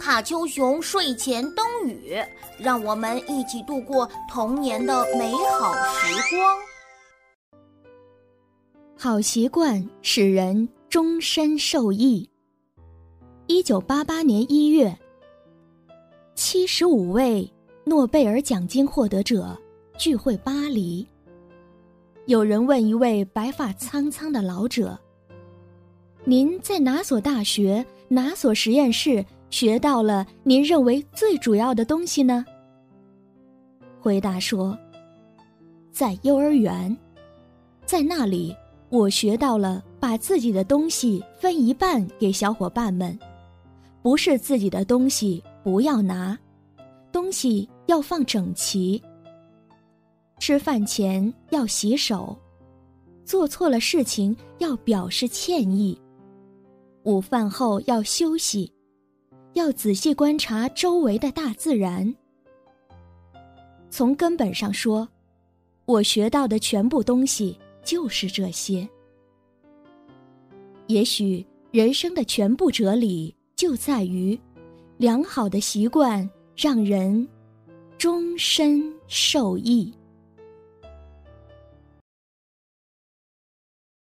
卡丘熊睡前灯语，让我们一起度过童年的美好时光。好习惯使人终身受益。一九八八年一月，七十五位诺贝尔奖金获得者聚会巴黎。有人问一位白发苍苍的老者：“您在哪所大学、哪所实验室学到了您认为最主要的东西呢？”回答说：“在幼儿园，在那里我学到了把自己的东西分一半给小伙伴们，不是自己的东西不要拿，东西要放整齐。”吃饭前要洗手，做错了事情要表示歉意。午饭后要休息，要仔细观察周围的大自然。从根本上说，我学到的全部东西就是这些。也许人生的全部哲理就在于，良好的习惯让人终身受益。